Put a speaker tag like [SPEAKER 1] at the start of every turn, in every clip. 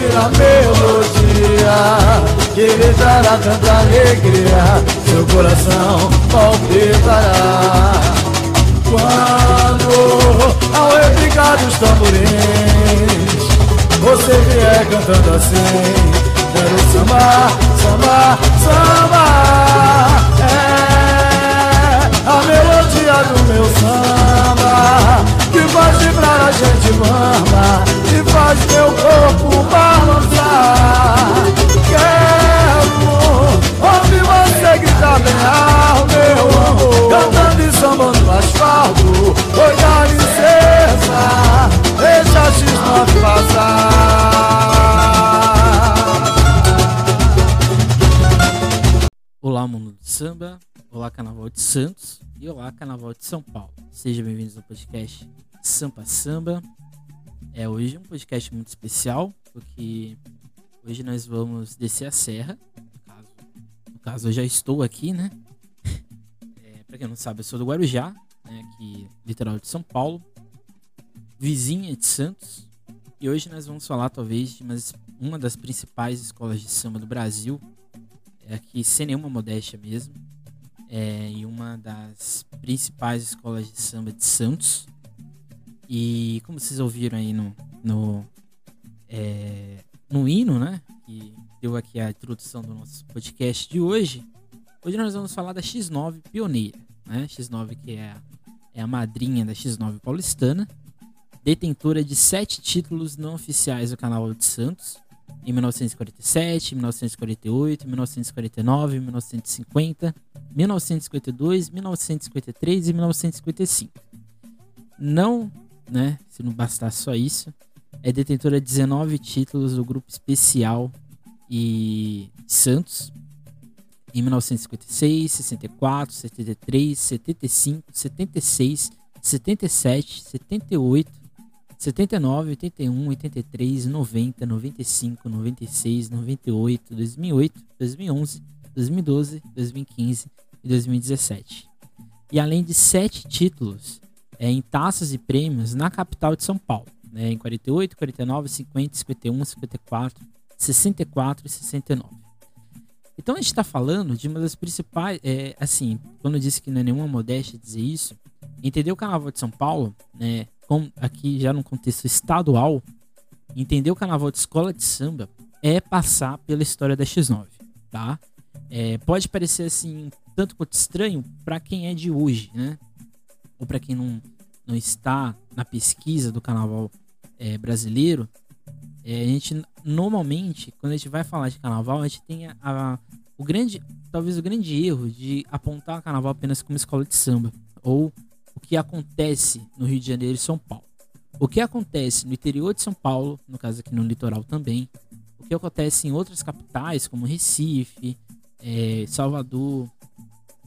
[SPEAKER 1] ouvir a melodia que lhe dará tanta alegria, seu coração palpitará. Quando ao repicar dos tamborins, você vier cantando assim, quero samba, samba, samba. É a melodia do meu samba que faz vibrar a gente mama e faz meu corpo balançar. Quero ouvir você gritar bem alto, meu amor, cantando e sambando no asfalto. Oi, dá licença, deixa a X9 passar.
[SPEAKER 2] Olá, mundo do samba. Olá, Carnaval de Santos. E olá, Carnaval de São Paulo. Sejam bem-vindos ao podcast Sampa Samba. É hoje um podcast muito especial, porque hoje nós vamos descer a serra. No caso, no caso eu já estou aqui, né? É, pra quem não sabe, eu sou do Guarujá, né? aqui litoral de São Paulo, vizinha de Santos. E hoje nós vamos falar, talvez, de uma das principais escolas de samba do Brasil, é aqui sem nenhuma modéstia mesmo, é em uma das principais escolas de samba de Santos. E como vocês ouviram aí no, no, é, no hino, né? Que deu aqui a introdução do nosso podcast de hoje. Hoje nós vamos falar da X9 pioneira, né? X9 que é a, é a madrinha da X9 paulistana, detentora de sete títulos não oficiais do Canal de Santos, em 1947, 1948, 1949, 1950, 1952, 1953 e 1955. Não, né, se não bastasse só isso, é detentora de 19 títulos do grupo especial e Santos em 1956, 64, 73, 75, 76, 77, 78, 79, 81, 83, 90, 95, 96, 98, 2008, 2011, 2012, 2015 e 2017. E além de sete títulos é, em taças e prêmios na capital de São Paulo, né, em 48, 49, 50, 51, 54, 64 e 69. Então a gente está falando de uma das principais, é, assim, quando eu disse que não é nenhuma modéstia dizer isso, entender o Carnaval de São Paulo, né, com, aqui já no contexto estadual, entender o Carnaval de escola de samba é passar pela história da X9, tá? É, pode parecer assim tanto quanto estranho para quem é de hoje, né? Ou para quem não, não está na pesquisa do Carnaval é, brasileiro, é, a gente normalmente, quando a gente vai falar de carnaval, a gente tem a, a- o grande, talvez o grande erro de apontar o carnaval apenas como escola de samba ou o que acontece no Rio de Janeiro e São Paulo. O que acontece no interior de São Paulo, no caso aqui no litoral também, o que acontece em outras capitais como Recife, eh, Salvador,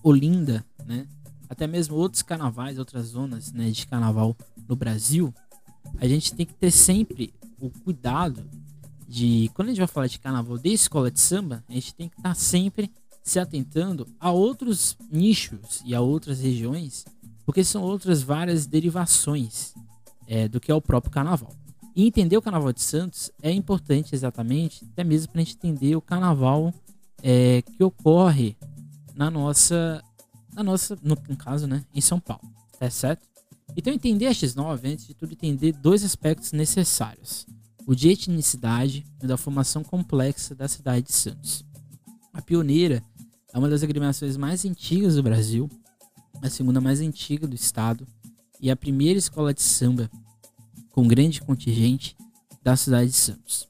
[SPEAKER 2] Olinda, né? Até mesmo outros carnavais, outras zonas né, de carnaval no Brasil, a gente tem que ter sempre o cuidado de quando a gente vai falar de carnaval de escola de samba, a gente tem que estar sempre se atentando a outros nichos e a outras regiões, porque são outras várias derivações é, do que é o próprio carnaval. E entender o carnaval de Santos é importante exatamente, até mesmo para a gente entender o carnaval é, que ocorre na nossa, na nossa, no, no caso, né, em São Paulo, tá certo? Então entender a X9, antes de tudo entender dois aspectos necessários o de etnicidade e da formação complexa da cidade de Santos. A pioneira é uma das agremiações mais antigas do Brasil, a segunda mais antiga do estado e a primeira escola de samba com grande contingente da cidade de Santos.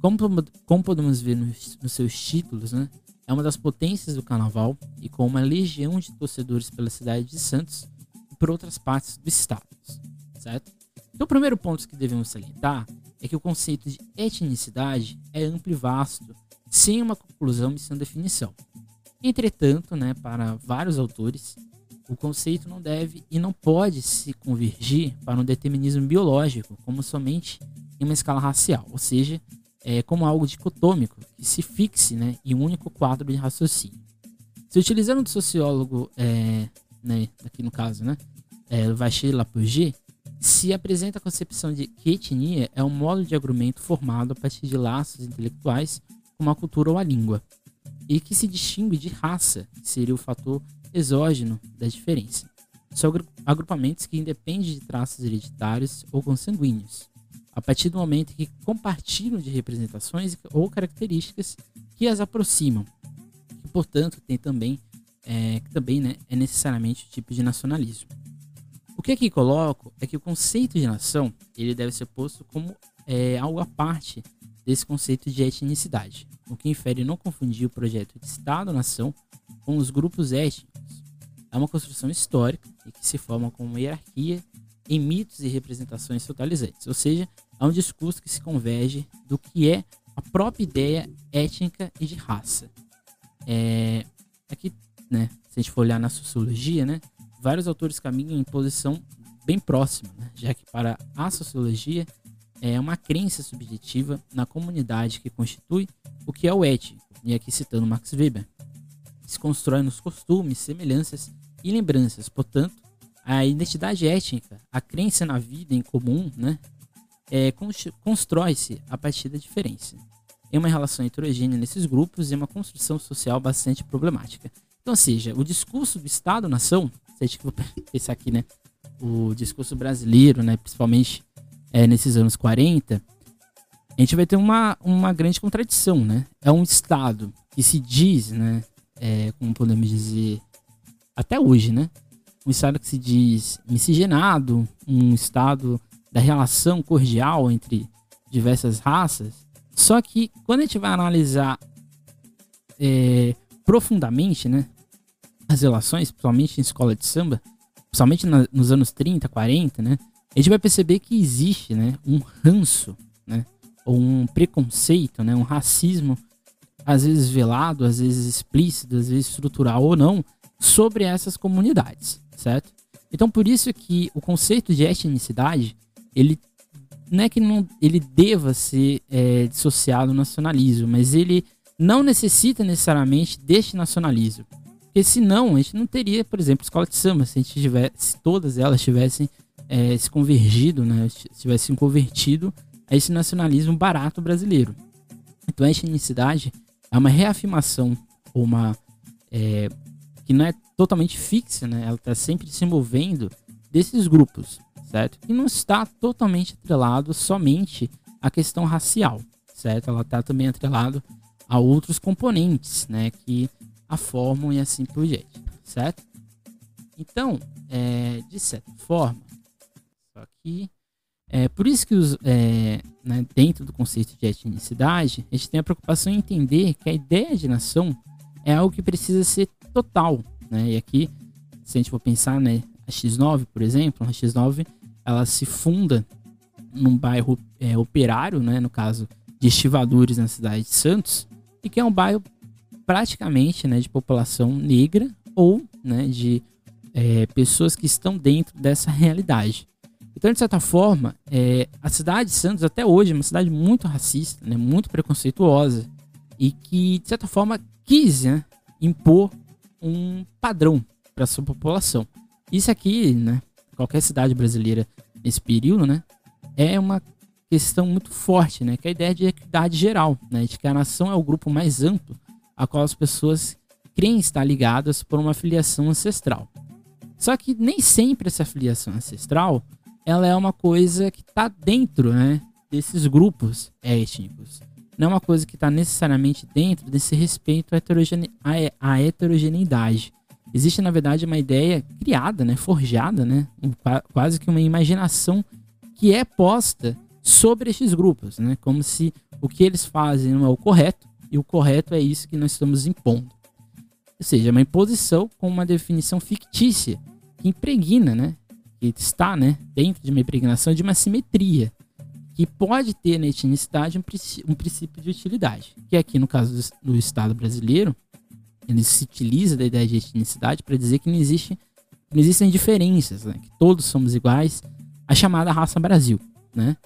[SPEAKER 2] Como, como podemos ver nos, nos seus títulos, né, é uma das potências do carnaval e com uma legião de torcedores pela cidade de Santos e por outras partes do estado, certo? Então, o primeiro ponto que devemos salientar é que o conceito de etnicidade é amplo e vasto, sem uma conclusão e sem definição. Entretanto, né, para vários autores, o conceito não deve e não pode se convergir para um determinismo biológico, como somente em uma escala racial, ou seja, é, como algo dicotômico que se fixe né, em um único quadro de raciocínio. Se utilizando do sociólogo, é, né, aqui no caso, né, é, Vacher Lapouget, se apresenta a concepção de que etnia é um modo de agrupamento formado a partir de laços intelectuais como a cultura ou a língua, e que se distingue de raça, que seria o fator exógeno da diferença. São agrupamentos que independem de traços hereditários ou consanguíneos, a partir do momento que compartilham de representações ou características que as aproximam, e portanto tem também é, também né, é necessariamente o tipo de nacionalismo. O que aqui coloco é que o conceito de nação ele deve ser posto como é, algo à parte desse conceito de etnicidade, o que infere não confundir o projeto de Estado-nação com os grupos étnicos. É uma construção histórica e que se forma com uma hierarquia em mitos e representações totalizantes, ou seja, é um discurso que se converge do que é a própria ideia étnica e de raça. É, aqui, né, se a gente for olhar na sociologia, né, vários autores caminham em posição bem próxima, né, já que para a sociologia é uma crença subjetiva na comunidade que constitui o que é o étnico, e aqui citando Max Weber, se constrói nos costumes, semelhanças e lembranças. Portanto, a identidade étnica, a crença na vida em comum, né, é, constrói-se a partir da diferença. É uma relação heterogênea nesses grupos e é uma construção social bastante problemática. Então, ou seja, o discurso do Estado-nação, se for pensar aqui, né, o discurso brasileiro, né, principalmente é, nesses anos 40, a gente vai ter uma, uma grande contradição, né? É um Estado que se diz, né, é, como podemos dizer, até hoje, né? Um Estado que se diz miscigenado, um Estado da relação cordial entre diversas raças. Só que quando a gente vai analisar é, profundamente, né, as relações, principalmente em escola de samba, principalmente na, nos anos 30, 40, né, a gente vai perceber que existe, né, um ranço, né, ou um preconceito, né, um racismo, às vezes velado, às vezes explícito, às vezes estrutural ou não, sobre essas comunidades, certo? Então por isso que o conceito de etnicidade ele não é que não, ele deva ser é, dissociado do nacionalismo, mas ele não necessita necessariamente deste nacionalismo. Porque senão a gente não teria, por exemplo, escola de samba, se, a gente tivesse, se todas elas tivessem é, se convergido, né, tivessem convertido a esse nacionalismo barato brasileiro. Então a etnicidade é uma reafirmação, uma é, que não é totalmente fixa, né, ela está sempre se movendo desses grupos certo? E não está totalmente atrelado somente à questão racial, certo? Ela está também atrelado a outros componentes, né, que a formam e assim por diante, certo? Então, é, de certa forma, só que é por isso que os, é, né, dentro do conceito de etnicidade, a gente tem a preocupação em entender que a ideia de nação é algo que precisa ser total, né? E aqui, se a gente for pensar, né, a X9, por exemplo, a X9 ela se funda num bairro é, operário, né, no caso de estivadores na cidade de Santos, e que é um bairro praticamente né, de população negra ou né, de é, pessoas que estão dentro dessa realidade. Então, de certa forma, é, a cidade de Santos até hoje é uma cidade muito racista, né, muito preconceituosa, e que, de certa forma, quis né, impor um padrão para sua população. Isso aqui, né, qualquer cidade brasileira nesse período, né? É uma questão muito forte, né? Que é a ideia de equidade geral, né? De que a nação é o grupo mais amplo a qual as pessoas creem estar ligadas por uma filiação ancestral. Só que nem sempre essa filiação ancestral ela é uma coisa que está dentro, né? Desses grupos étnicos. Não é uma coisa que está necessariamente dentro desse respeito à, heterogene à heterogeneidade existe na verdade uma ideia criada, né, forjada, né, quase que uma imaginação que é posta sobre estes grupos, né, como se o que eles fazem não é o correto e o correto é isso que nós estamos impondo. Ou seja, uma imposição com uma definição fictícia que impregna, né, que está, né, dentro de uma impregnação de uma simetria que pode ter na etnicidade um, um princípio de utilidade, que aqui no caso do, do Estado brasileiro ele se utiliza da ideia de etnicidade para dizer que não, existe, não existem diferenças, né? que todos somos iguais, a chamada raça Brasil. Né?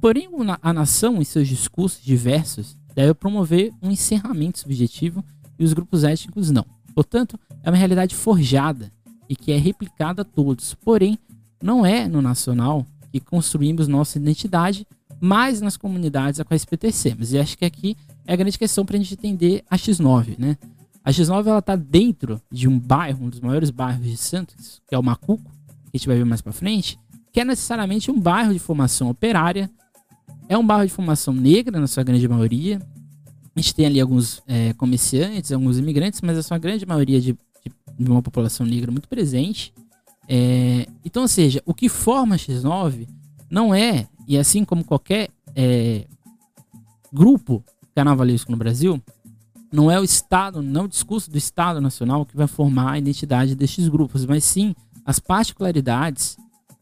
[SPEAKER 2] Porém, a nação, em seus discursos diversos, deve promover um encerramento subjetivo e os grupos étnicos não. Portanto, é uma realidade forjada e que é replicada a todos. Porém, não é no nacional que construímos nossa identidade, mais nas comunidades a quais pertencemos. E acho que aqui é a grande questão para a gente entender a X9, né? A X9 ela tá dentro de um bairro, um dos maiores bairros de Santos, que é o Macuco, que a gente vai ver mais para frente, que é necessariamente um bairro de formação operária, é um bairro de formação negra na sua grande maioria. A gente tem ali alguns é, comerciantes, alguns imigrantes, mas a sua grande maioria de, de, uma população negra muito presente. É, então, ou seja, o que forma a X9 não é, e assim como qualquer é, grupo carnavalesco no Brasil, não é o Estado, não é o discurso do Estado Nacional que vai formar a identidade destes grupos, mas sim as particularidades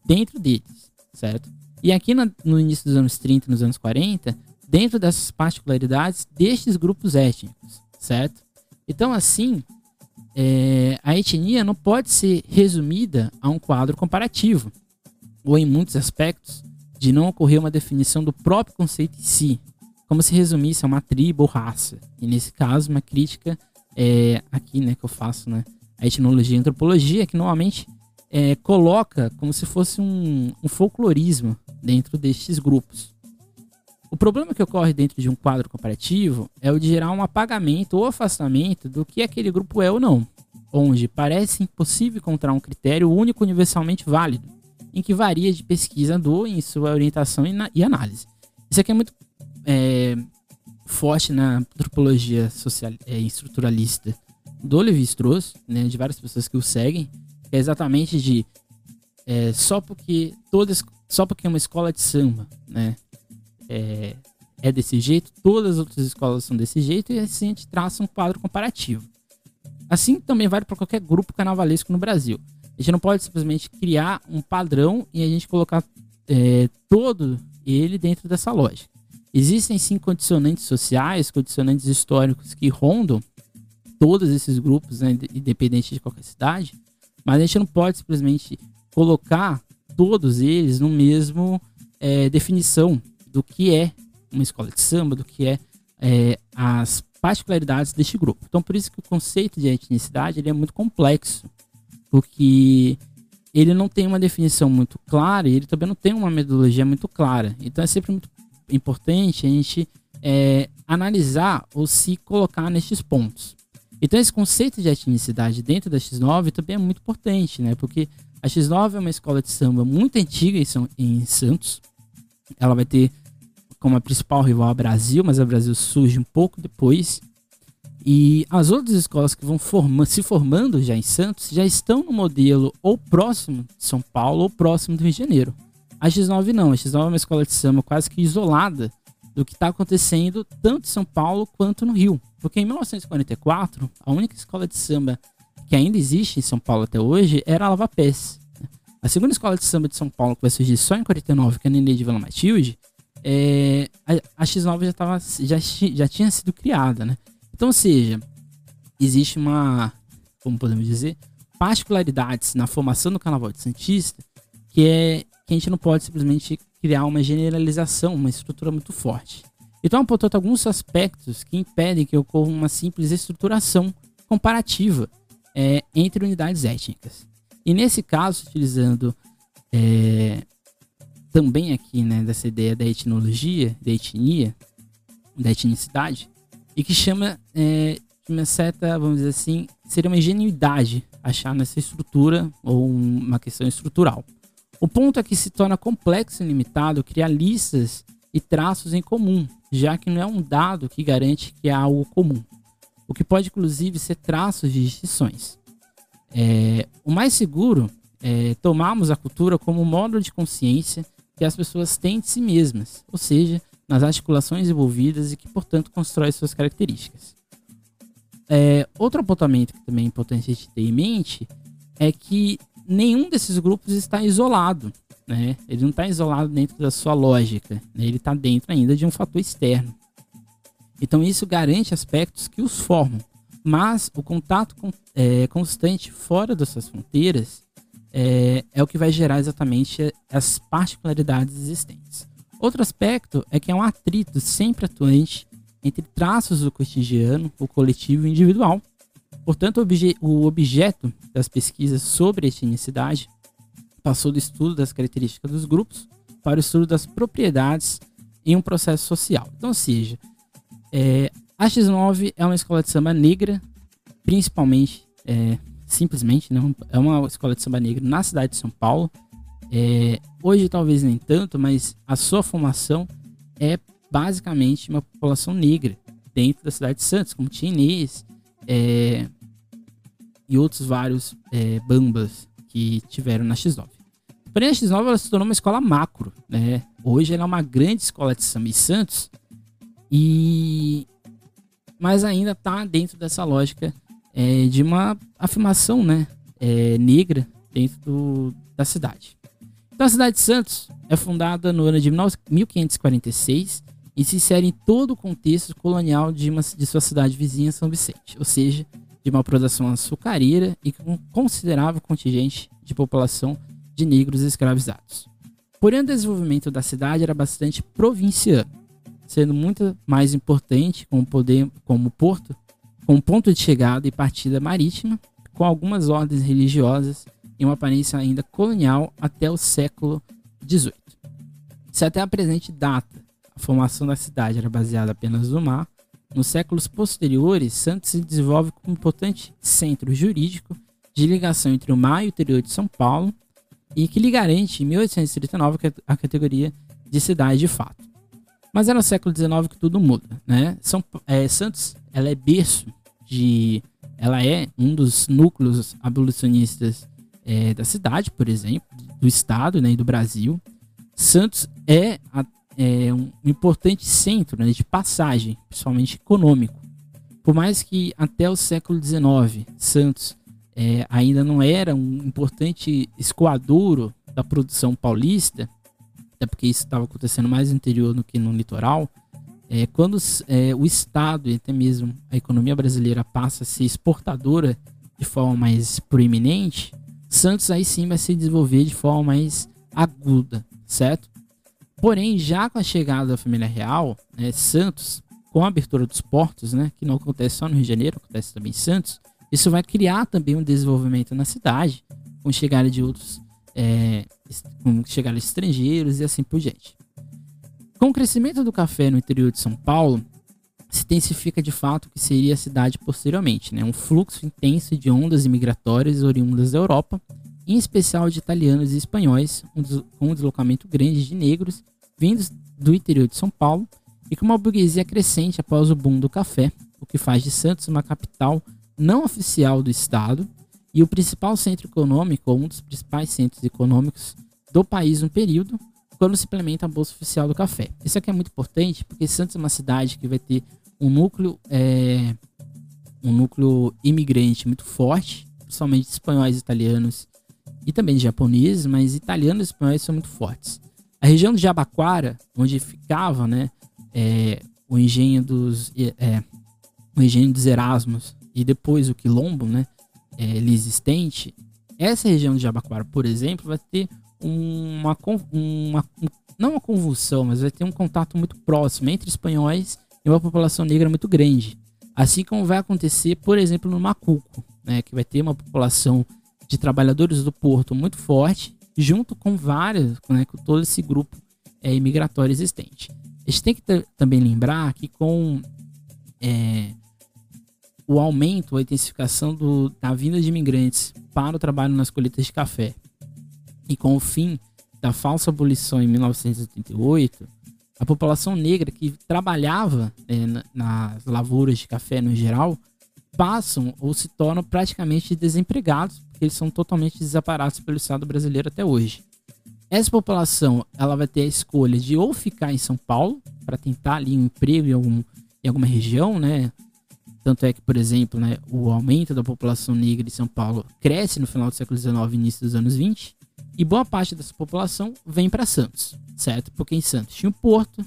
[SPEAKER 2] dentro deles, certo? E aqui na, no início dos anos 30, nos anos 40, dentro dessas particularidades destes grupos étnicos, certo? Então, assim, é, a etnia não pode ser resumida a um quadro comparativo, ou em muitos aspectos, de não ocorrer uma definição do próprio conceito em si, como se resumisse a uma tribo ou raça. E nesse caso, uma crítica é, aqui, né, que eu faço, né, a etnologia e antropologia, que normalmente é, coloca como se fosse um, um folclorismo dentro destes grupos. O problema que ocorre dentro de um quadro comparativo é o de gerar um apagamento ou afastamento do que aquele grupo é ou não, onde parece impossível encontrar um critério único universalmente válido, em que varia de pesquisador em sua orientação e, análise. Isso aqui é muito é, forte na antropologia social, é, estruturalista do Levi-Strauss, né, de várias pessoas que o seguem, é exatamente de é, só porque todas, só porque uma escola de samba, né, é, é desse jeito, todas as outras escolas são desse jeito, e assim a gente traça um quadro comparativo. Assim também vale para qualquer grupo carnavalesco no Brasil. A gente não pode simplesmente criar um padrão e a gente colocar é, todo ele dentro dessa lógica. Existem sim condicionantes sociais, condicionantes históricos que rondam todos esses grupos, né, independente de qualquer cidade, mas a gente não pode simplesmente colocar todos eles no mesmo é, definição do que é uma escola de samba, do que é, é, as particularidades deste grupo. Então, por isso que o conceito de etnicidade ele é muito complexo, porque ele não tem uma definição muito clara e ele também não tem uma metodologia muito clara. Então, é sempre muito importante a gente é, analisar ou se colocar nestes pontos. Então, esse conceito de etnicidade dentro da X9 também é muito importante, né? Porque a X9 é uma escola de samba muito antiga em, em Santos. Ela vai ter como a principal rival a Brasil, mas a Brasil surge um pouco depois. E as outras escolas que vão forma, se formando já em Santos já estão no modelo ou próximo de São Paulo ou próximo do Rio de Janeiro. A X9 não, a X9 é uma escola de samba quase que isolada do que está acontecendo tanto em São Paulo quanto no Rio. Porque em 1944, a única escola de samba que ainda existe em São Paulo até hoje era a Lava Pés. A segunda escola de samba de São Paulo, que vai surgir só em 49, que é a Nenê de Vila Matilde, é, a, a, X9 já, tava, já, já tinha sido criada, né? Então, seja, existe uma, como podemos dizer, particularidades na formação do Carnaval de Santista que é que a gente não pode simplesmente criar uma generalização, uma estrutura muito forte. Então, portanto, alguns aspectos que impedem que ocorra uma simples estruturação comparativa é, entre unidades étnicas. E nesse caso, utilizando é, também aqui né, dessa ideia da etnologia, da etnia, da etnicidade, e que chama é, de uma certa, vamos dizer assim, seria uma ingenuidade achar nessa estrutura ou uma questão estrutural. O ponto é que se torna complexo e limitado criar listas e traços em comum, já que não é um dado que garante que há algo comum, o que pode inclusive ser traços de distinções. É, o mais seguro é tomarmos a cultura como um modo de consciência que as pessoas têm de si mesmas, ou seja, nas articulações envolvidas e que, portanto, constrói suas características. É, outro apontamento que também é importante a gente ter em mente é que nenhum desses grupos está isolado. Né? Ele não está isolado dentro da sua lógica, né? ele está dentro ainda de um fator externo. Então isso garante aspectos que os formam, mas o contato com, é, constante fora dessas fronteiras é, é o que vai gerar exatamente as particularidades existentes. Outro aspecto é que é um atrito sempre atuante entre traços do cotidiano, o coletivo e o individual, Portanto, o objeto das pesquisas sobre etnicidade passou do estudo das características dos grupos para o estudo das propriedades em um processo social. Então, ou seja, é, a X9 é uma escola de samba negra, principalmente, é, simplesmente, não, é uma escola de samba negra na cidade de São Paulo. É, hoje talvez nem tanto, mas a sua formação é basicamente uma população negra dentro da cidade de Santos, como tinha Inês é, e outros vários é, bambas que tiveram na X9. Porém, a X9 ela se tornou uma escola macro. Né? Hoje ela é uma grande escola de samba em Santos, e mas ainda está dentro dessa lógica é, de uma afirmação né, é, negra dentro do, da cidade. Então, a cidade de Santos é fundada no ano de 1546 e se insere em todo o contexto colonial de, uma, de sua cidade vizinha, São Vicente, ou seja, de uma produção açucareira e com considerável contingente de população de negros escravizados. Porém, o desenvolvimento da cidade era bastante provinciano, sendo muito mais importante como, poder, como porto, como ponto de chegada e partida marítima, com algumas ordens religiosas e uma aparência ainda colonial até o século XVIII. Se até a presente data a formação da cidade era baseada apenas no mar, nos séculos posteriores, Santos se desenvolve como um importante centro jurídico de ligação entre o mar e o interior de São Paulo e que lhe garante, em 1839, a categoria de cidade de fato. Mas é no século XIX que tudo muda, né? São, é, Santos, ela é berço de... Ela é um dos núcleos abolicionistas é, da cidade, por exemplo, do estado né, e do Brasil. Santos é a é, um importante centro né, de passagem, principalmente econômico. Por mais que até o século XIX Santos é, ainda não era um importante escoadouro da produção paulista, até porque isso estava acontecendo mais no interior do que no litoral, é, quando é, o Estado e até mesmo a economia brasileira passa a ser exportadora de forma mais proeminente, Santos aí sim vai se desenvolver de forma mais aguda, certo? Porém, já com a chegada da família real, né, Santos, com a abertura dos portos, né, que não acontece só no Rio de Janeiro, acontece também em Santos, isso vai criar também um desenvolvimento na cidade, com chegada de outros, é, com chegada de estrangeiros e assim por diante. Com o crescimento do café no interior de São Paulo, se intensifica de fato o que seria a cidade posteriormente, né? um fluxo intenso de ondas imigratórias oriundas da Europa em especial de italianos e espanhóis, com um deslocamento grande de negros vindos do interior de São Paulo e com uma burguesia crescente após o boom do café, o que faz de Santos uma capital não oficial do estado e o principal centro econômico, ou um dos principais centros econômicos do país no período, quando se implementa a Bolsa Oficial do Café. Isso aqui é muito importante porque Santos é uma cidade que vai ter um núcleo, é, um núcleo imigrante muito forte, principalmente espanhóis italianos e também japoneses, mas italianos e espanhóis são muito fortes. A região de Jabaquara, onde ficava né, é, o engenho dos é, o engenho dos Erasmus e depois o quilombo, né, é, existente, essa região de Jabaquara, por exemplo, vai ter uma, uma, não uma convulsão, mas vai ter um contato muito próximo entre espanhóis uma população negra muito grande. Assim como vai acontecer, por exemplo, no Macuco, né, que vai ter uma população de trabalhadores do porto muito forte, junto com várias, né, com todo esse grupo é, imigratório existente. A gente tem que também lembrar que com é, o aumento, a intensificação do, da vinda de imigrantes para o trabalho nas colheitas de café e com o fim da falsa abolição em 1988, a população negra que trabalhava é, nas lavouras de café no geral passam ou se tornam praticamente desempregados porque eles são totalmente desamparados pelo Estado brasileiro até hoje. Essa população ela vai ter a escolha de ou ficar em São Paulo para tentar ali um emprego em, algum, em alguma região, né? Tanto é que, por exemplo, né, o aumento da população negra de São Paulo cresce no final do século XIX e início dos anos 20, e boa parte dessa população vem para Santos, certo? Porque em Santos tinha um porto,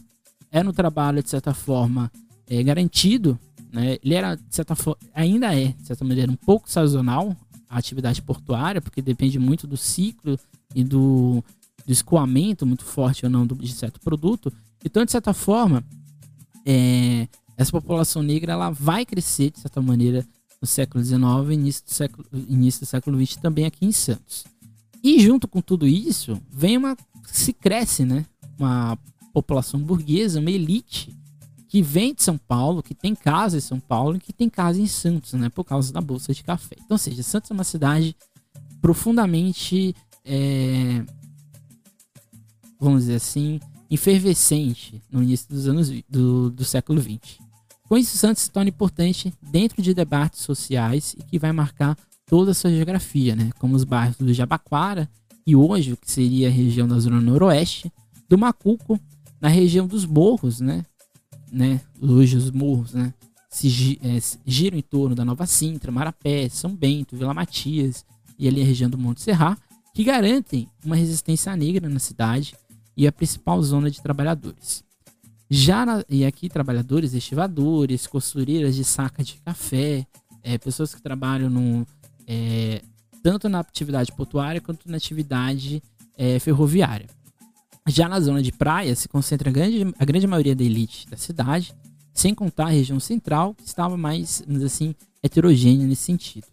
[SPEAKER 2] era um trabalho, de certa forma, é, garantido, né? Ele era, de certa forma, ainda é, de certa maneira, um pouco sazonal, a atividade portuária, porque depende muito do ciclo e do, do escoamento muito forte ou não do, de certo produto. Então, de certa forma, é, essa população negra ela vai crescer, de certa maneira, no século XIX início do século, início do século XX também aqui em Santos. E junto com tudo isso, vem uma. se cresce, né? Uma população burguesa, uma elite que vem de São Paulo, que tem casa em São Paulo e que tem casa em Santos, né? Por causa da Bolsa de Café. Então, ou seja, Santos é uma cidade profundamente. É, vamos dizer assim, efervescente no início dos anos do, do século XX. Com isso, Santos se torna importante dentro de debates sociais e que vai marcar toda a sua geografia, né? como os bairros do Jabaquara e hoje o que seria a região da zona noroeste, do Macuco, na região dos morros, né? né? Hoje os morros, né? Se é, giram em torno da Nova Sintra, Marapé, São Bento, Vila Matias e ali a região do Monte Serra, que garantem uma resistência negra na cidade e a principal zona de trabalhadores. Já na, e aqui trabalhadores estivadores, costureiras de saca de café, é, pessoas que trabalham no, é, tanto na atividade portuária quanto na atividade é, ferroviária. Já na zona de praia se concentra a grande, a grande maioria da elite da cidade, sem contar a região central, que estava mais, assim, heterogênea nesse sentido.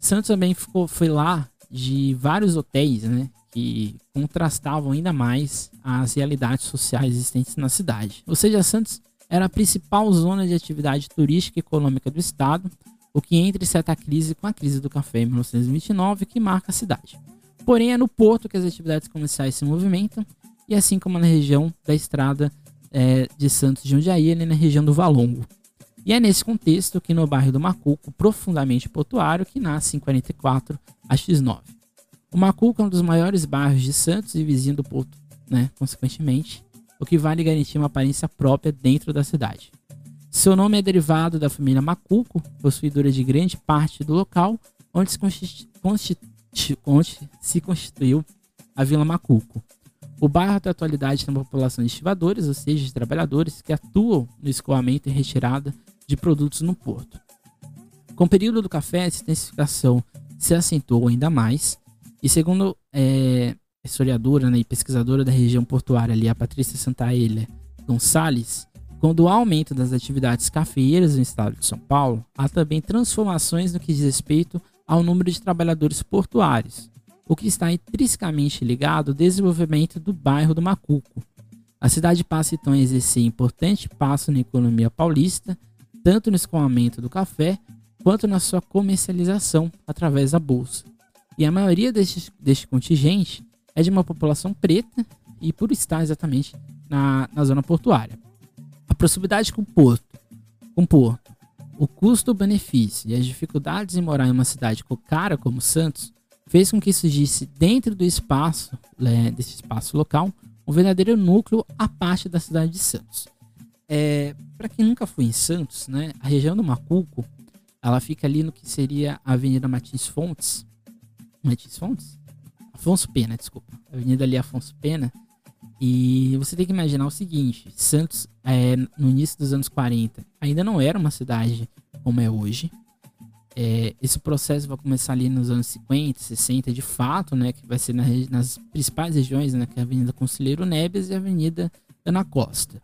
[SPEAKER 2] Santos também ficou, foi lá de vários hotéis, né, que contrastavam ainda mais as realidades sociais existentes na cidade. Ou seja, Santos era a principal zona de atividade turística e econômica do estado, o que entra em certa crise com a crise do café em 1929 que marca a cidade. Porém, é no porto que as atividades comerciais se movimentam, e assim como na região da estrada é, de Santos de Jundiaí, ali na região do Valongo. E é nesse contexto que no bairro do Macuco, profundamente portuário, que nasce em 44 a X9. O Macuco é um dos maiores bairros de Santos e vizinho do Porto, né, consequentemente, o que vale garantir uma aparência própria dentro da cidade. Seu nome é derivado da família Macuco, possuidora de grande parte do local onde se, onde se constituiu a Vila Macuco. O bairro, até a atualidade, tem uma população de estivadores, ou seja, de trabalhadores que atuam no escoamento e retirada de produtos no porto. Com o período do café, essa intensificação se acentuou ainda mais, e segundo é, historiadora né, e pesquisadora da região portuária ali, a Patrícia Santaella Gonçalves, com o aumento das atividades cafeeiras no estado de São Paulo, há também transformações no que diz respeito ao número de trabalhadores portuários, o que está intrinsecamente ligado ao desenvolvimento do bairro do Macuco. A cidade passa então a exercer importante passo na economia paulista, tanto no escoamento do café quanto na sua comercialização através da bolsa. E a maioria deste, deste contingente é de uma população preta e por estar exatamente na, na zona portuária. Proximidade com o porto, com porto, o custo-benefício e as dificuldades em morar em uma cidade cara como Santos fez com que surgisse dentro do espaço, né, desse espaço local, um verdadeiro núcleo à parte da cidade de Santos. É, Para quem nunca foi em Santos, né, a região do Macuco, ela fica ali no que seria a Avenida Martins Fontes. Martins Fontes? Afonso Pena, desculpa. Avenida ali Afonso Pena. E você tem que imaginar o seguinte: Santos, é, no início dos anos 40, ainda não era uma cidade como é hoje. É, esse processo vai começar ali nos anos 50, 60, de fato, né? Que vai ser na, nas principais regiões, né? Que é a Avenida Conselheiro Neves e a Avenida Ana Costa.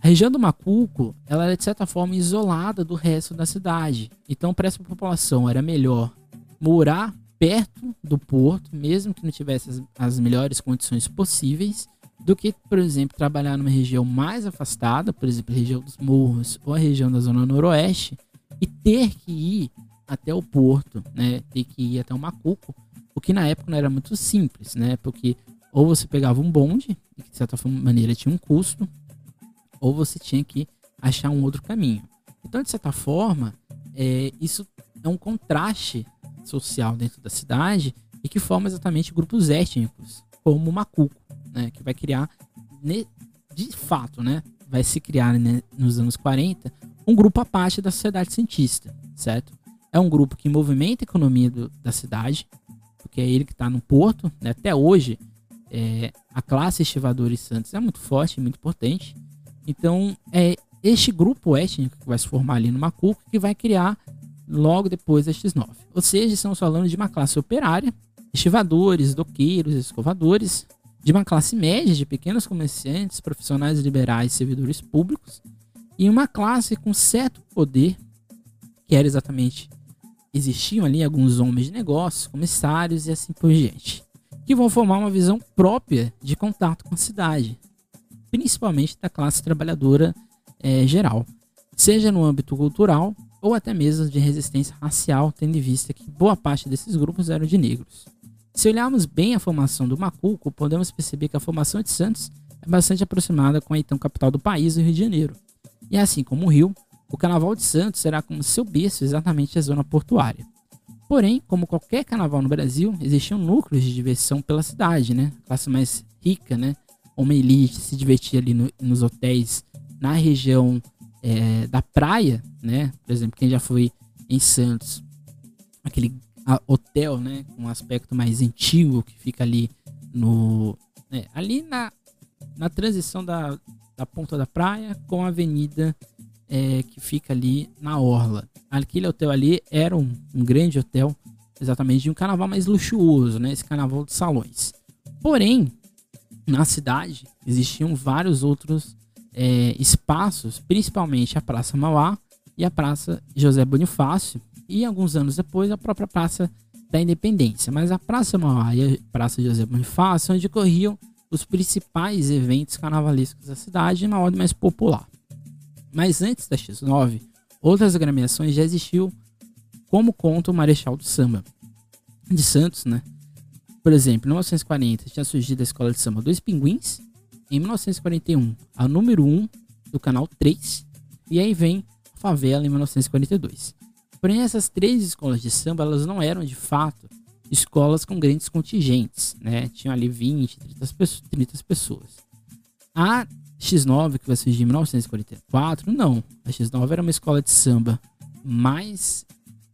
[SPEAKER 2] A região do Macuco, ela é de certa forma isolada do resto da cidade. Então, para essa população, era melhor morar perto do porto, mesmo que não tivesse as, as melhores condições possíveis, do que, por exemplo, trabalhar numa região mais afastada, por exemplo, a região dos morros ou a região da zona noroeste, e ter que ir até o porto, né? Ter que ir até o Macuco, o que na época não era muito simples, né? Porque ou você pegava um bonde, que de certa maneira tinha um custo, ou você tinha que achar um outro caminho. Então, de certa forma, é, isso é um contraste social dentro da cidade e que forma exatamente grupos étnicos, como o Macuco, né, que vai criar, de fato, né, vai se criar né, nos anos 40 um grupo à parte da sociedade cientista, certo? É um grupo que movimenta a economia do, da cidade, porque é ele que está no porto, né? até hoje é, a classe estivadora e Santos é muito forte, muito importante. Então é este grupo étnico que vai se formar ali no Macuco que vai criar logo depois da X9. Ou seja, estamos falando de uma classe operária, estivadores, doqueiros, escovadores, de uma classe média de pequenos comerciantes, profissionais liberais, servidores públicos, e uma classe com certo poder, que era exatamente existiam ali alguns homens de negócios, comissários e assim por diante, que vão formar uma visão própria de contato com a cidade, principalmente da classe trabalhadora é, geral, seja no âmbito cultural ou até mesmo de resistência racial, tendo em vista que boa parte desses grupos eram de negros. Se olharmos bem a formação do Macuco, podemos perceber que a formação de Santos é bastante aproximada com a então capital do país, o Rio de Janeiro. E assim como o Rio, o Carnaval de Santos será como seu berço exatamente a zona portuária. Porém, como qualquer carnaval no Brasil, existiam núcleos de diversão pela cidade, né? A classe mais rica, né? Uma elite se divertia ali no, nos hotéis na região é, da praia, né? Por exemplo, quem já foi em Santos, aquele hotel, né? Com um aspecto mais antigo que fica ali no, né, ali na, na transição da, da ponta da praia com a avenida é, que fica ali na orla. Aquele hotel ali era um, um, grande hotel, exatamente de um carnaval mais luxuoso, né? Esse carnaval de salões. Porém, na cidade existiam vários outros é, espaços, principalmente a Praça Mauá e a Praça José Bonifácio, e alguns anos depois a própria Praça da Independência. Mas a Praça Mauá e a Praça José Bonifácio, onde ocorriam os principais eventos carnavalescos da cidade na ordem mais popular. Mas antes da X9, outras agremiações já existiam, como conta o Marechal do Samba de Santos, né? Por exemplo, em 1940 tinha surgido a Escola de Samba Dois Pinguins, em 1941 a número 1 do canal 3, e aí vem a Favela em 1942. Porém, essas três escolas de samba elas não eram de fato escolas com grandes contingentes, né? Tinham ali 20, 30 pessoas. A X9, que vai surgir em 1944, não. A X9 era uma escola de samba mais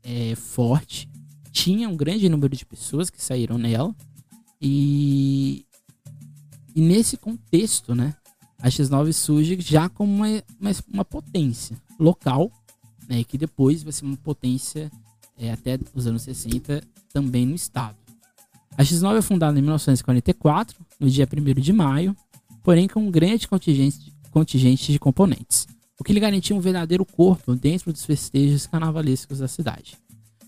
[SPEAKER 2] é, forte, tinha um grande número de pessoas que saíram nela, e, e nesse contexto, né, a X9 surge já como uma, uma, uma potência local, né, que depois vai ser uma potência é, até os anos 60 também no estado. A X9 é fundada em 1944, no dia 1 de maio, porém com um grande contingente, contingente de componentes, o que lhe garantia um verdadeiro corpo dentro dos festejos carnavalescos da cidade.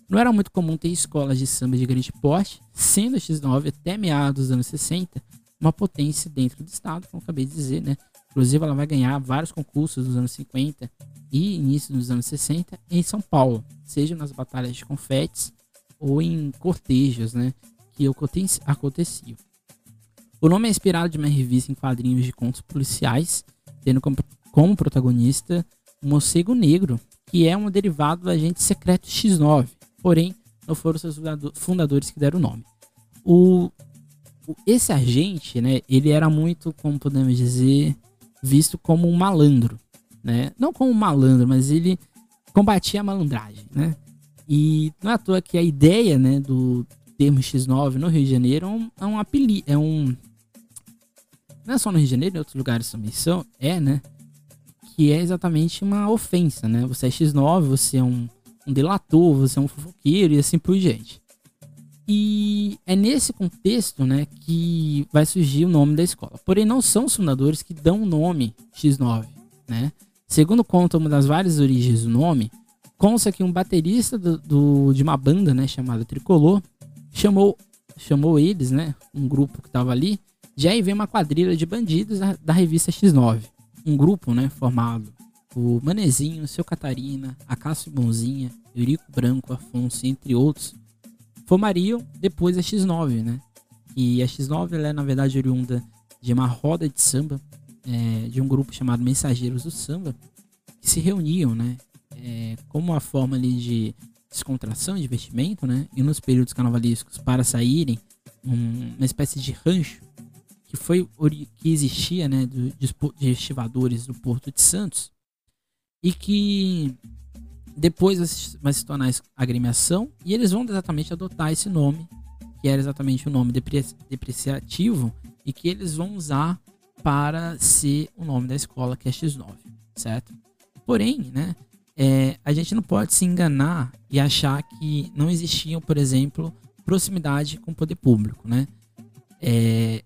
[SPEAKER 2] Não era muito comum ter escolas de samba de grande porte, sendo a X9 até meados dos anos 60 uma potência dentro do estado, como acabei de dizer, né? Inclusive ela vai ganhar vários concursos dos anos 50 e início dos anos 60 em São Paulo, seja nas batalhas de confetes ou em cortejos, né, que aconteciam. O nome é inspirado de uma revista em quadrinhos de contos policiais, tendo como, como protagonista o um morcego negro, que é um derivado do agente secreto X9, porém não foram seus fundadores que deram o nome. O, esse agente, né, ele era muito, como podemos dizer, visto como um malandro, né? Não como um malandro, mas ele combatia a malandragem, né? E não é à toa que a ideia, né, do termo X9 no Rio de Janeiro é um, é um apelido, é um não é só no Rio de Janeiro, em outros lugares também são, é, né? Que é exatamente uma ofensa, né? Você é X9, você é um, um delator, você é um fofoqueiro e assim por diante. E é nesse contexto, né, que vai surgir o nome da escola. Porém, não são os fundadores que dão o nome X9, né? Segundo conta uma das várias origens do nome, consta que um baterista do, do, de uma banda, né, chamada Tricolor, chamou, chamou eles, né, um grupo que estava ali, de aí vem uma quadrilha de bandidos da, da, revista X9. Um grupo, né, formado por Manezinho, Seu Catarina, Acácio Bonzinha, Eurico Branco, Afonso, entre outros, formariam depois a X9, né? E a X9 ela é, na verdade, oriunda de uma roda de samba, é, de um grupo chamado Mensageiros do Samba, que se reuniam, né? É, como uma forma ali de descontração, de investimento, né? E nos períodos carnavalescos, para saírem, um, uma espécie de rancho que foi que existia, né? Do, de estivadores do Porto de Santos e que depois vai se tornar agremiação e eles vão exatamente adotar esse nome, que era exatamente o nome depreciativo, e que eles vão usar para ser o nome da escola, que é X9, certo? Porém, né, é, a gente não pode se enganar e achar que não existiam, por exemplo, proximidade com o poder público, né? É,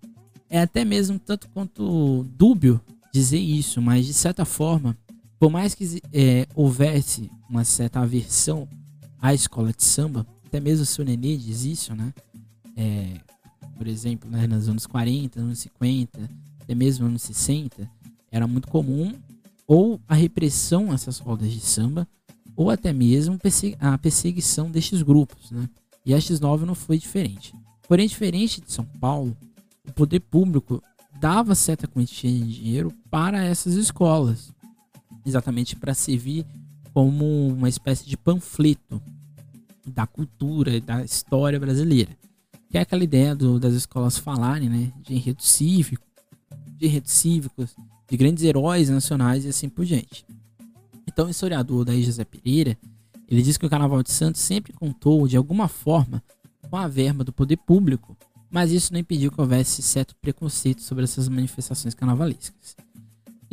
[SPEAKER 2] é até mesmo tanto quanto dúbio dizer isso, mas de certa forma por mais que é, houvesse uma certa aversão a escola de samba, até mesmo o seu Nenê diz isso, né? É, por exemplo, né, nos anos 40, anos 50, até mesmo anos 60, era muito comum ou a repressão a essas rodas de samba, ou até mesmo a perseguição destes grupos, né? E a X9 não foi diferente. Porém, diferente de São Paulo, o poder público dava certa quantia de dinheiro para essas escolas, exatamente para servir como uma espécie de panfleto da cultura e da história brasileira. Que é aquela ideia do, das escolas falarem, né, de enredo cívico, de enredos cívicos, de grandes heróis nacionais e assim por diante. Então, o historiador daí José Pereira, ele diz que o Carnaval de Santos sempre contou, de alguma forma, com a verba do poder público, mas isso não impediu que houvesse certo preconceito sobre essas manifestações carnavalescas.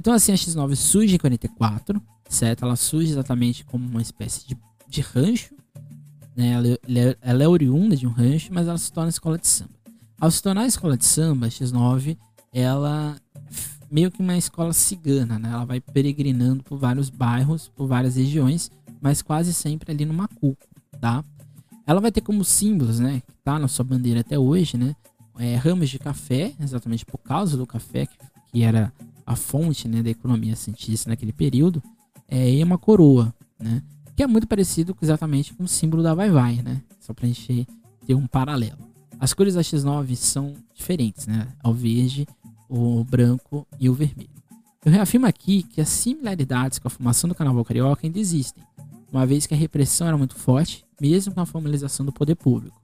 [SPEAKER 2] Então, assim, a X9 surge em 44, certo? Ela surge exatamente como uma espécie de, de rancho, né? Ela, é, ela, é oriunda de um rancho, mas ela se torna escola de samba. Ao se tornar escola de samba, a X9, ela meio que uma escola cigana, né? Ela vai peregrinando por vários bairros, por várias regiões, mas quase sempre ali no Macuco, tá? Ela vai ter como símbolos, né? Que tá na sua bandeira até hoje, né? É, ramos de café, exatamente por causa do café, que, que era a fonte né, da economia cientista naquele período, é, uma coroa, né? Que é muito parecido exatamente com o símbolo da Vai Vai, né? Só pra gente ter um paralelo. As cores da X9 são diferentes, né? Ao verde, o branco e o vermelho. Eu reafirmo aqui que as similaridades com a formação do Carnaval Carioca ainda existem, uma vez que a repressão era muito forte, mesmo com a formalização do poder público.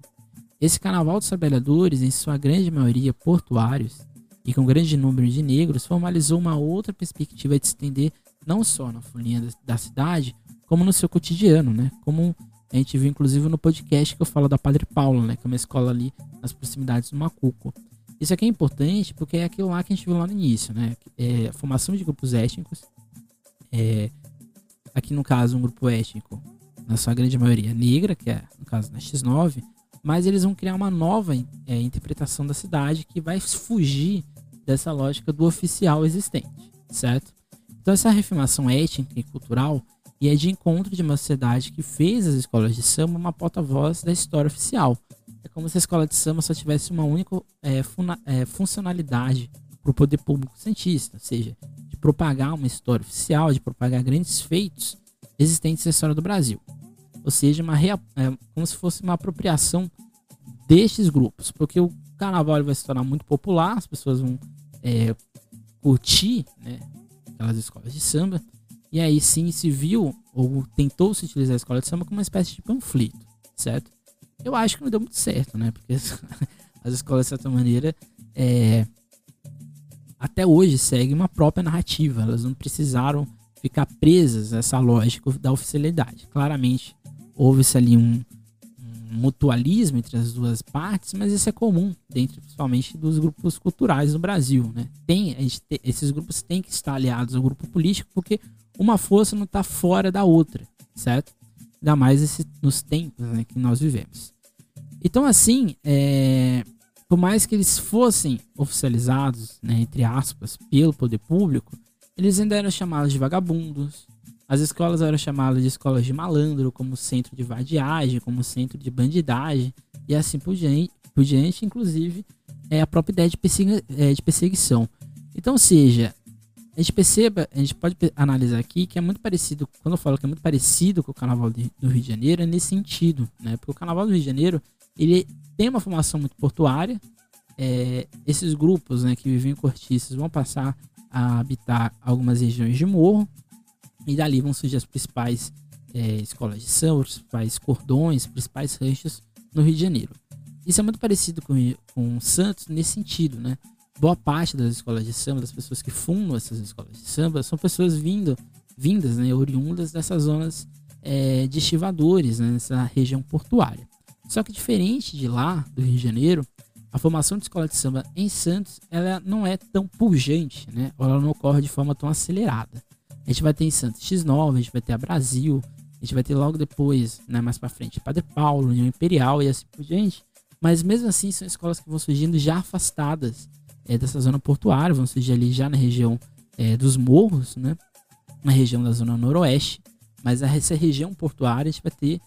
[SPEAKER 2] Esse Carnaval dos Trabalhadores, em sua grande maioria portuários e com grande número de negros, formalizou uma outra perspectiva de se estender não só na folia da cidade, como no seu cotidiano, né? Como a gente viu inclusive no podcast que eu falo da Padre Paulo, né? Que é uma escola ali nas proximidades do Macuco. Isso aqui é importante porque é aquilo lá que a gente viu lá no início, né? É a formação de grupos étnicos. É, aqui no caso, um grupo étnico, na sua grande maioria negra, que é no caso na X9, mas eles vão criar uma nova é, interpretação da cidade que vai fugir dessa lógica do oficial existente, certo? Então essa reafirmação étnica e cultural e é de encontro de uma sociedade que fez as escolas de samba uma porta-voz da história oficial, é como se a escola de samba só tivesse uma única é, funa, é, funcionalidade para o poder público cientista, ou seja, de propagar uma história oficial, de propagar grandes feitos existentes na história do Brasil. Ou seja, uma é, como se fosse uma apropriação destes grupos, porque o carnaval vai se tornar muito popular, as pessoas vão é, curtir né, aquelas escolas de samba, e aí sim se viu ou tentou se utilizar a escola de samba como uma espécie de panfleto, certo? Eu acho que não deu muito certo, né? Porque as escolas, de certa maneira, é, até hoje seguem uma própria narrativa. Elas não precisaram ficar presas a essa lógica da oficialidade. Claramente, houve-se ali um, mutualismo entre as duas partes, mas isso é comum dentro, principalmente, dos grupos culturais no Brasil, né? Tem, esses grupos têm que estar aliados ao grupo político porque uma força não está fora da outra, certo? Ainda mais esse, nos tempos né, que nós vivemos. Então, assim, é, por mais que eles fossem oficializados, né, entre aspas, pelo poder público, eles ainda eram chamados de vagabundos. As escolas eram chamadas de escolas de malandro, como centro de vadiagem, como centro de bandidagem, e assim por diante, por diante inclusive, é a própria ideia de, persegui é, de perseguição. Então, seja, a gente perceba, a gente pode analisar aqui que é muito parecido, quando eu falo que é muito parecido com o Carnaval do Rio de Janeiro, é nesse sentido, né? Porque o Carnaval do Rio de Janeiro, ele tem uma formação muito portuária. É, esses grupos né, que vivem em cortiças vão passar a habitar algumas regiões de morro e dali vão surgir as principais é, escolas de samba, os principais cordões, principais ranchos no Rio de Janeiro. Isso é muito parecido com, com Santos nesse sentido, né? Boa parte das escolas de samba, das pessoas que fundam essas escolas de samba, são pessoas vindo, vindas, né, oriundas dessas zonas é, de estivadores, né, nessa região portuária. Só que diferente de lá, do Rio de Janeiro, a formação de escola de samba em Santos, ela não é tão pujante, né? Ela não ocorre de forma tão acelerada. A gente vai ter em Santos X9, a gente vai ter a Brasil, a gente vai ter logo depois, né, mais para frente, Padre Paulo, União Imperial e assim por diante. Mas mesmo assim, são escolas que vão surgindo já afastadas é, dessa zona portuária, vão surgir ali já na região é, dos morros, né? Na região da zona noroeste. Mas essa região portuária a gente vai ter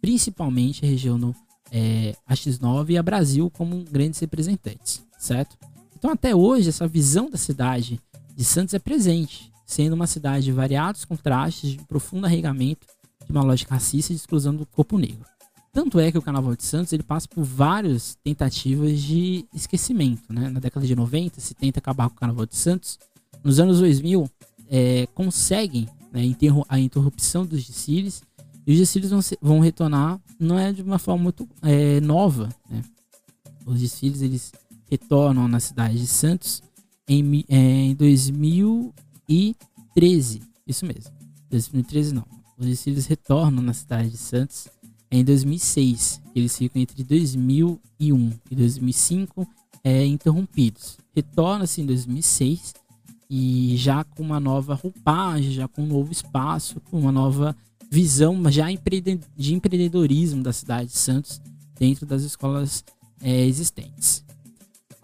[SPEAKER 2] principalmente a região no é, a X9 e a Brasil como grandes representantes, certo? Então até hoje essa visão da cidade de Santos é presente, sendo uma cidade de variados contrastes, de profundo arraigamento de uma lógica racista de exclusão do corpo negro. Tanto é que o Carnaval de Santos ele passa por várias tentativas de esquecimento. Né? Na década de 90 se tenta acabar com o Carnaval de Santos. Nos anos 2000 é, conseguem né, a interrupção dos desfiles e os desfiles vão, ser, vão retornar não é de uma forma muito é, nova. Né? Os desfiles eles retornam na cidade de Santos em, é, em 2013. Isso mesmo. 2013 não. Os desfiles retornam na cidade de Santos em 2006. Eles ficam entre 2001 e 2005 é, interrompidos. Retorna-se em 2006 e já com uma nova roupagem, já com um novo espaço, com uma nova visão já de empreendedorismo da cidade de Santos dentro das escolas é, existentes.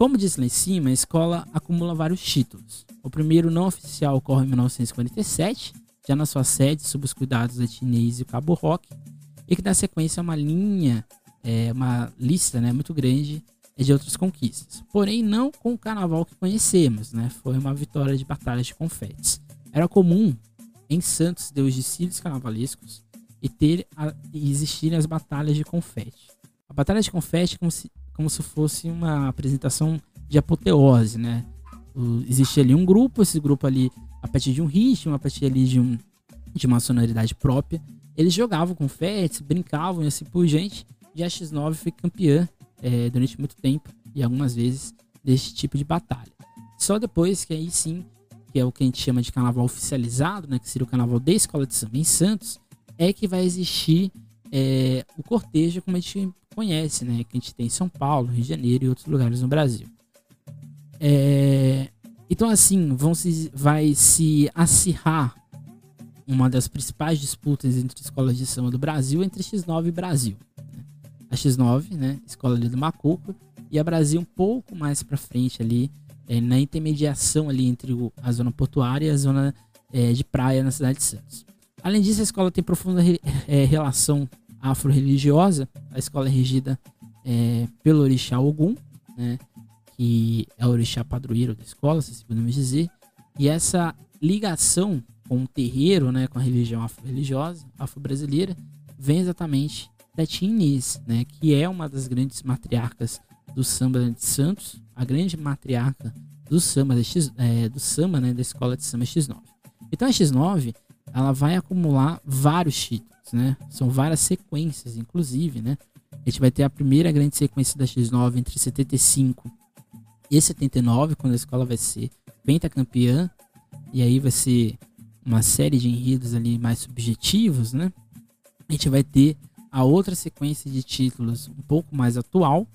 [SPEAKER 2] Como disse lá em cima, a escola acumula vários títulos. O primeiro não oficial ocorre em 1947, já na sua sede, sob os cuidados da Tinês e Cabo Rock, e que na sequência é uma linha, é, uma lista né, muito grande de outras conquistas. Porém, não com o carnaval que conhecemos, né? Foi uma vitória de batalhas de confetes. Era comum em Santos ter os desfiles carnavalescos e ter a, e existirem as batalhas de confete. A batalha de confete é como se, fosse uma apresentação de apoteose, né? O, existia ali um grupo, esse grupo ali, a partir de um ritmo, a partir ali de, um, de uma sonoridade própria, eles jogavam confetes, brincavam e assim por gente. E a X9 foi campeã é, durante muito tempo e algumas vezes desse tipo de batalha. Só depois que aí sim, que é o que a gente chama de carnaval oficializado, né, que seria o carnaval da escola de samba em Santos, é que vai existir é, o cortejo como a gente conhece, né, que a gente tem em São Paulo, Rio de Janeiro e outros lugares no Brasil. É, então assim, vão se, vai se acirrar uma das principais disputas entre escolas de samba do Brasil entre X9 e Brasil. Né? A X9, né, escola ali do Macuco, e a Brasil um pouco mais para frente ali, é, na intermediação ali entre o, a zona portuária e a zona é, de praia na cidade de Santos. Além disso, a escola tem profunda re, é, relação afro-religiosa. A escola é regida é, pelo orixá Ogum, né, que é o orixá padroeiro da escola, se podemos dizer. E essa ligação com o terreiro, né, com a religião afro-religiosa, afro-brasileira, vem exatamente da Tia Inês, né, que é uma das grandes matriarcas do samba de Santos, a grande matriarca do samba, X, é, do samba, né, da escola de samba X9. Então a X9, ela vai acumular vários títulos, né? São várias sequências, inclusive, né? A gente vai ter a primeira grande sequência da X9 entre 75 e 79, quando a escola vai ser pentacampeã, e aí vai ser uma série de enredos ali mais subjetivos, né? A gente vai ter a outra sequência de títulos um pouco mais atual,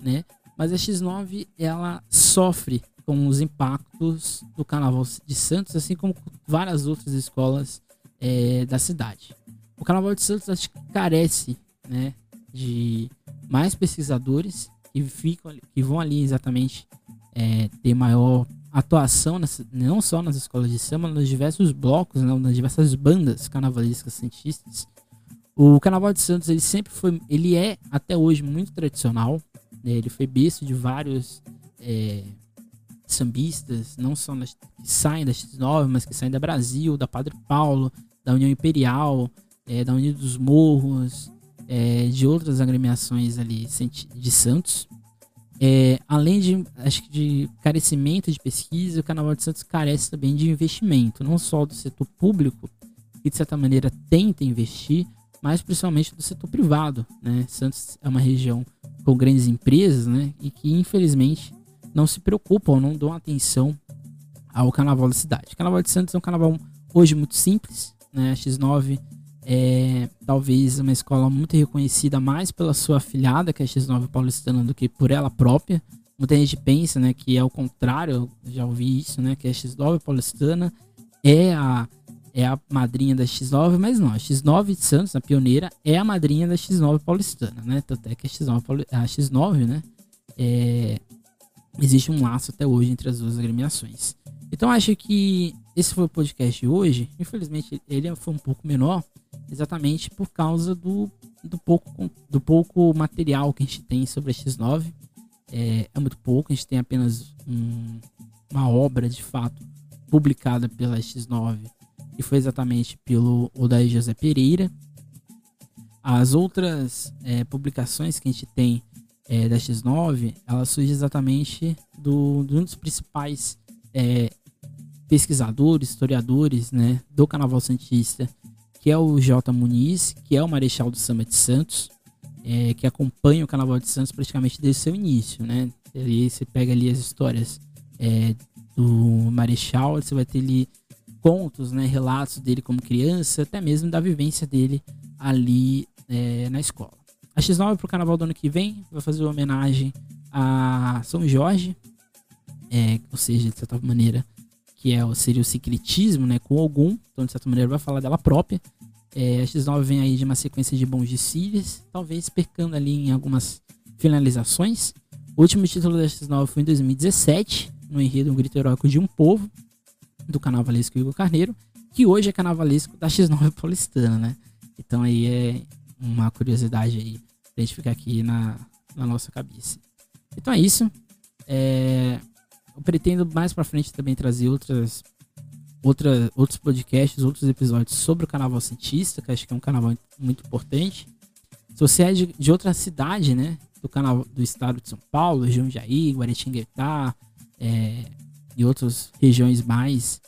[SPEAKER 2] né? Mas a X9 ela sofre com os impactos do Carnaval de Santos, assim como várias outras escolas é, da cidade. O Carnaval de Santos acho que carece, né, de mais pesquisadores que ficam, que vão ali exatamente é, ter maior atuação nessa, não só nas escolas de samba, nos diversos blocos, não, nas diversas bandas carnavalescas santistas. O Carnaval de Santos ele sempre foi, ele é até hoje muito tradicional. Né? Ele foi berço de vários é, sambistas, não só nas, que saem da X9, mas que saem da Brasil, da Padre Paulo, da União Imperial, é, da União dos Morros, é, de outras agremiações ali de Santos. É, além de, acho que de carecimento de pesquisa, o Carnaval de Santos carece também de investimento, não só do setor público, que de certa maneira tenta investir, mas principalmente do setor privado. Né? Santos é uma região com grandes empresas né? e que infelizmente não se preocupam, não dão atenção ao Carnaval da cidade. O Carnaval de Santos é um carnaval hoje muito simples, né? A X9 é talvez uma escola muito reconhecida mais pela sua afiliada, que é a X9 paulistana, do que por ela própria. Muita gente pensa, né, que é o contrário, eu já ouvi isso, né, que a X9 paulistana é a é a madrinha da X9, mas não, a X9 de Santos, a pioneira, é a madrinha da X9 paulistana, né? Tanto é que a X9, a X9 né, é, existe um laço até hoje entre as duas agremiações. Então acho que esse foi o podcast de hoje. Infelizmente ele foi um pouco menor, exatamente por causa do do pouco, do pouco material que a gente tem sobre a X9. É, é muito pouco, a gente tem apenas um, uma obra de fato publicada pela X9 e foi exatamente pelo Odair José Pereira. As outras é, publicações que a gente tem é, da X9, ela surge exatamente do, de um dos principais é, pesquisadores, historiadores né, do Carnaval Santista, que é o J. Muniz, que é o Marechal do Samba de Santos, é, que acompanha o Carnaval de Santos praticamente desde seu início. Né? Você pega ali as histórias é, do Marechal, você vai ter ali contos, né, relatos dele como criança, até mesmo da vivência dele ali é, na escola. A X9 para o carnaval do ano que vem vai fazer uma homenagem a São Jorge, é, ou seja, de certa maneira, que é, seria o secretismo né, com algum, então de certa maneira vai falar dela própria. É, a X9 vem aí de uma sequência de bons desfiles, talvez percando ali em algumas finalizações. O último título da X9 foi em 2017, no enredo Um Grito Heróico de um Povo, do Carnavalesco Igor Carneiro, que hoje é carnavalesco da X9 paulistana, né? Então aí é uma curiosidade aí pra gente ficar aqui na, na nossa cabeça. Então é isso. É, eu pretendo mais pra frente também trazer outras, outra, outros podcasts, outros episódios sobre o Carnaval Cientista, que acho que é um carnaval muito importante. Se você é de, de outra cidade, né? Do, canal, do estado de São Paulo, Jundiaí, Guaratinguetá, é, e outras regiões mais,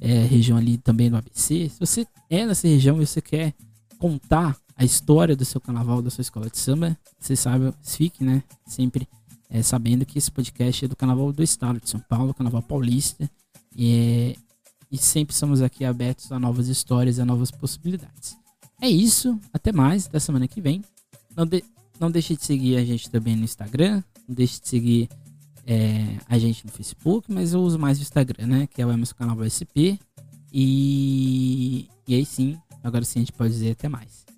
[SPEAKER 2] é, região ali também do ABC. Se você é nessa região e você quer contar a história do seu carnaval, da sua escola de samba, você sabe, fique, né, sempre é, sabendo que esse podcast é do carnaval do estado de São Paulo, carnaval paulista, e, e sempre estamos aqui abertos a novas histórias, a novas possibilidades. É isso, até mais, da semana que vem. Não, de, não deixe de seguir a gente também no Instagram, não deixe de seguir é, a gente no Facebook, mas eu uso mais o Instagram, né? Que é o Emerson Canal SP. E, e aí sim, agora sim a gente pode dizer até mais.